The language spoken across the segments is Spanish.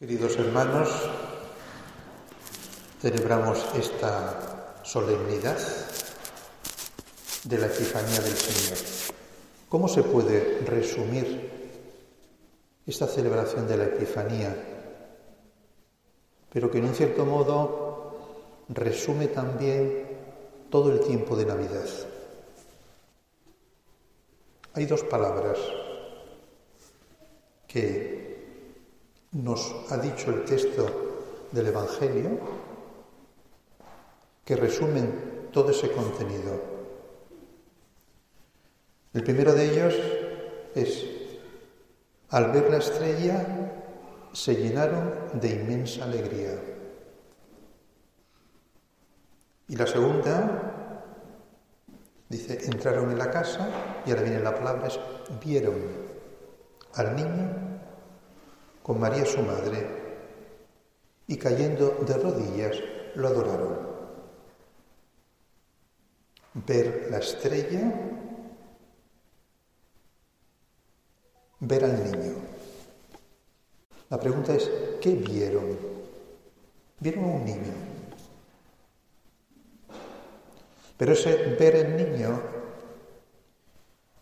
Queridos hermanos, celebramos esta solemnidad de la Epifanía del Señor. ¿Cómo se puede resumir esta celebración de la Epifanía, pero que en un cierto modo resume también todo el tiempo de Navidad? Hay dos palabras que nos ha dicho el texto del Evangelio que resumen todo ese contenido. El primero de ellos es, al ver la estrella, se llenaron de inmensa alegría. Y la segunda, dice, entraron en la casa, y ahora viene la palabra, vieron al niño con María su madre, y cayendo de rodillas lo adoraron. Ver la estrella, ver al niño. La pregunta es, ¿qué vieron? Vieron a un niño. Pero ese ver el niño,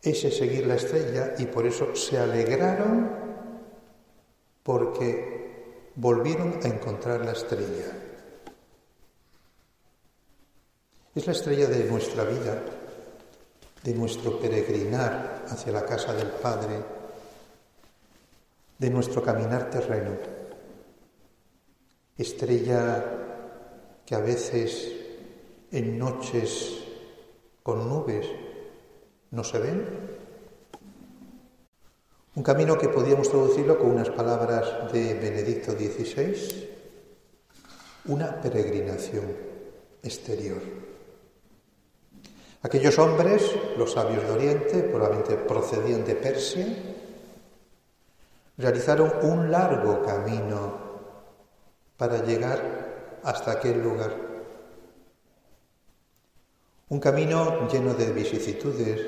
ese seguir la estrella, y por eso se alegraron porque volvieron a encontrar la estrella. Es la estrella de nuestra vida, de nuestro peregrinar hacia la casa del Padre, de nuestro caminar terreno. Estrella que a veces en noches con nubes no se ven, un camino que podíamos traducirlo con unas palabras de Benedicto XVI, una peregrinación exterior. Aquellos hombres, los sabios de Oriente, probablemente procedían de Persia, realizaron un largo camino para llegar hasta aquel lugar. Un camino lleno de vicisitudes,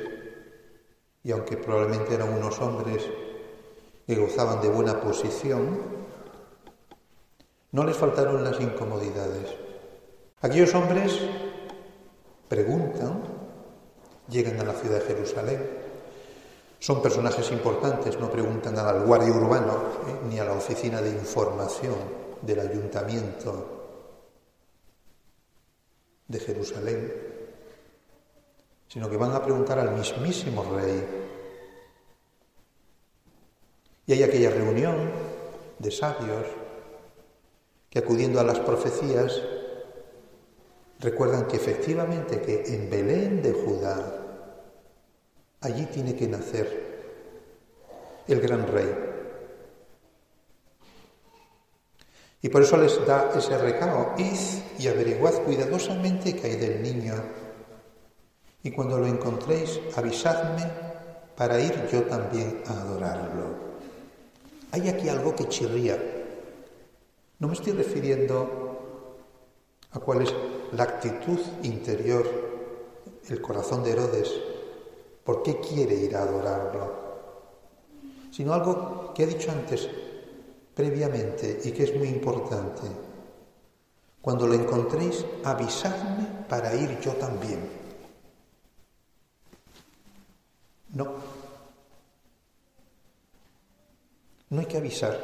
y aunque probablemente eran unos hombres que gozaban de buena posición, no les faltaron las incomodidades. Aquellos hombres preguntan, llegan a la ciudad de Jerusalén, son personajes importantes, no preguntan al guardia urbano eh, ni a la oficina de información del ayuntamiento de Jerusalén, sino que van a preguntar al mismísimo rey. Y hay aquella reunión de sabios que acudiendo a las profecías recuerdan que efectivamente que en Belén de Judá allí tiene que nacer el gran rey. Y por eso les da ese recado, id y averiguad cuidadosamente qué hay del niño y cuando lo encontréis, avisadme para ir yo también a adorarlo. Hay aquí algo que chirría. No me estoy refiriendo a cuál es la actitud interior, el corazón de Herodes, por qué quiere ir a adorarlo, sino algo que he dicho antes, previamente, y que es muy importante. Cuando lo encontréis, avisadme para ir yo también. No. No hay que avisar,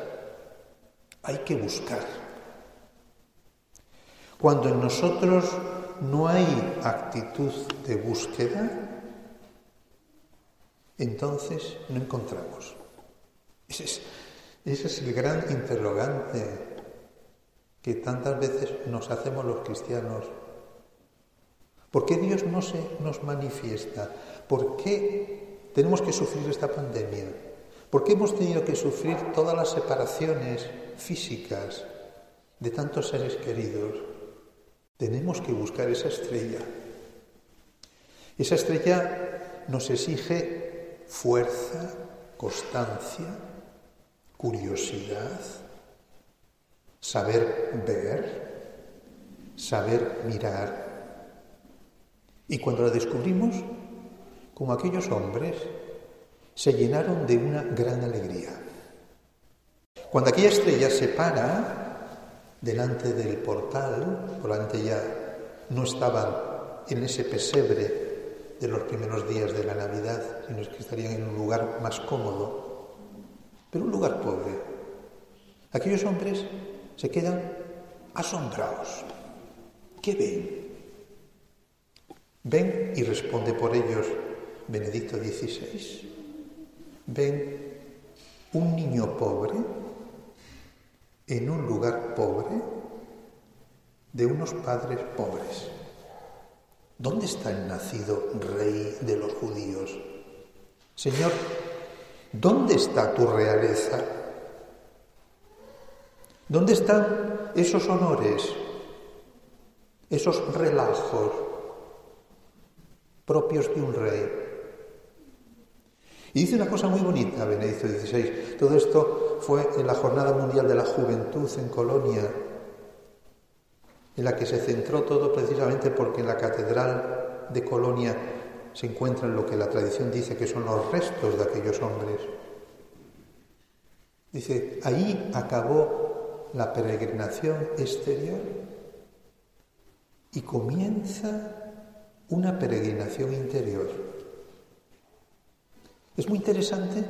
hay que buscar. Cuando en nosotros no hay actitud de búsqueda, entonces no encontramos. Ese es, es el gran interrogante que tantas veces nos hacemos los cristianos. ¿Por qué Dios no se nos manifiesta? ¿Por qué tenemos que sufrir esta pandemia? ¿Por qué hemos tenido que sufrir todas las separaciones físicas de tantos seres queridos? Tenemos que buscar esa estrella. Esa estrella nos exige fuerza, constancia, curiosidad, saber ver, saber mirar. Y cuando la descubrimos, como aquellos hombres, se llenaron de una gran alegría. Cuando aquella estrella se para delante del portal, delante ya no estaban en ese pesebre de los primeros días de la Navidad, sino que estarían en un lugar más cómodo, pero un lugar pobre. Aquellos hombres se quedan asombrados. ¿Qué ven? Ven y responde por ellos Benedicto XVI. Ven un niño pobre en un lugar pobre de unos padres pobres. ¿Dónde está el nacido rey de los judíos? Señor, ¿dónde está tu realeza? ¿Dónde están esos honores, esos relajos propios de un rey? Y dice una cosa muy bonita, Benedicto XVI. Todo esto fue en la Jornada Mundial de la Juventud en Colonia, en la que se centró todo precisamente porque en la Catedral de Colonia se encuentran lo que la tradición dice que son los restos de aquellos hombres. Dice, ahí acabó la peregrinación exterior y comienza una peregrinación interior. Es muy interesante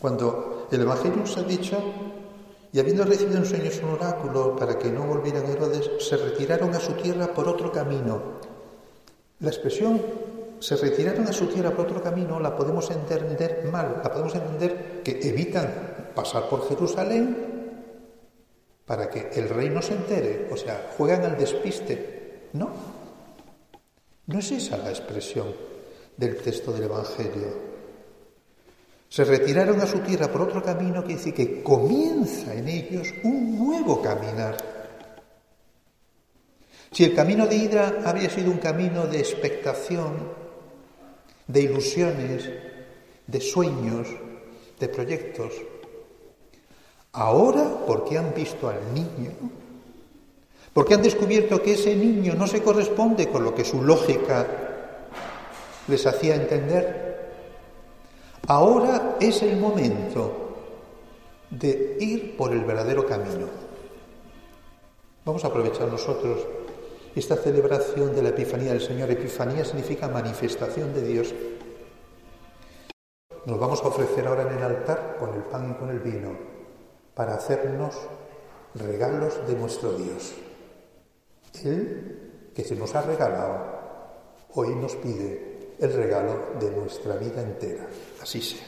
cuando el Evangelio nos ha dicho, y habiendo recibido en sueños un oráculo para que no volvieran Herodes, se retiraron a su tierra por otro camino. La expresión se retiraron a su tierra por otro camino la podemos entender mal, la podemos entender que evitan pasar por Jerusalén para que el rey no se entere, o sea, juegan al despiste. No, no es esa la expresión del texto del Evangelio. Se retiraron a su tierra por otro camino que dice que comienza en ellos un nuevo caminar. Si el camino de Hidra había sido un camino de expectación, de ilusiones, de sueños, de proyectos, ahora, porque han visto al niño, porque han descubierto que ese niño no se corresponde con lo que su lógica les hacía entender, Ahora es el momento de ir por el verdadero camino. Vamos a aprovechar nosotros esta celebración de la Epifanía del Señor. Epifanía significa manifestación de Dios. Nos vamos a ofrecer ahora en el altar con el pan y con el vino para hacernos regalos de nuestro Dios. Él que se nos ha regalado, hoy nos pide el regalo de nuestra vida entera. Así sea.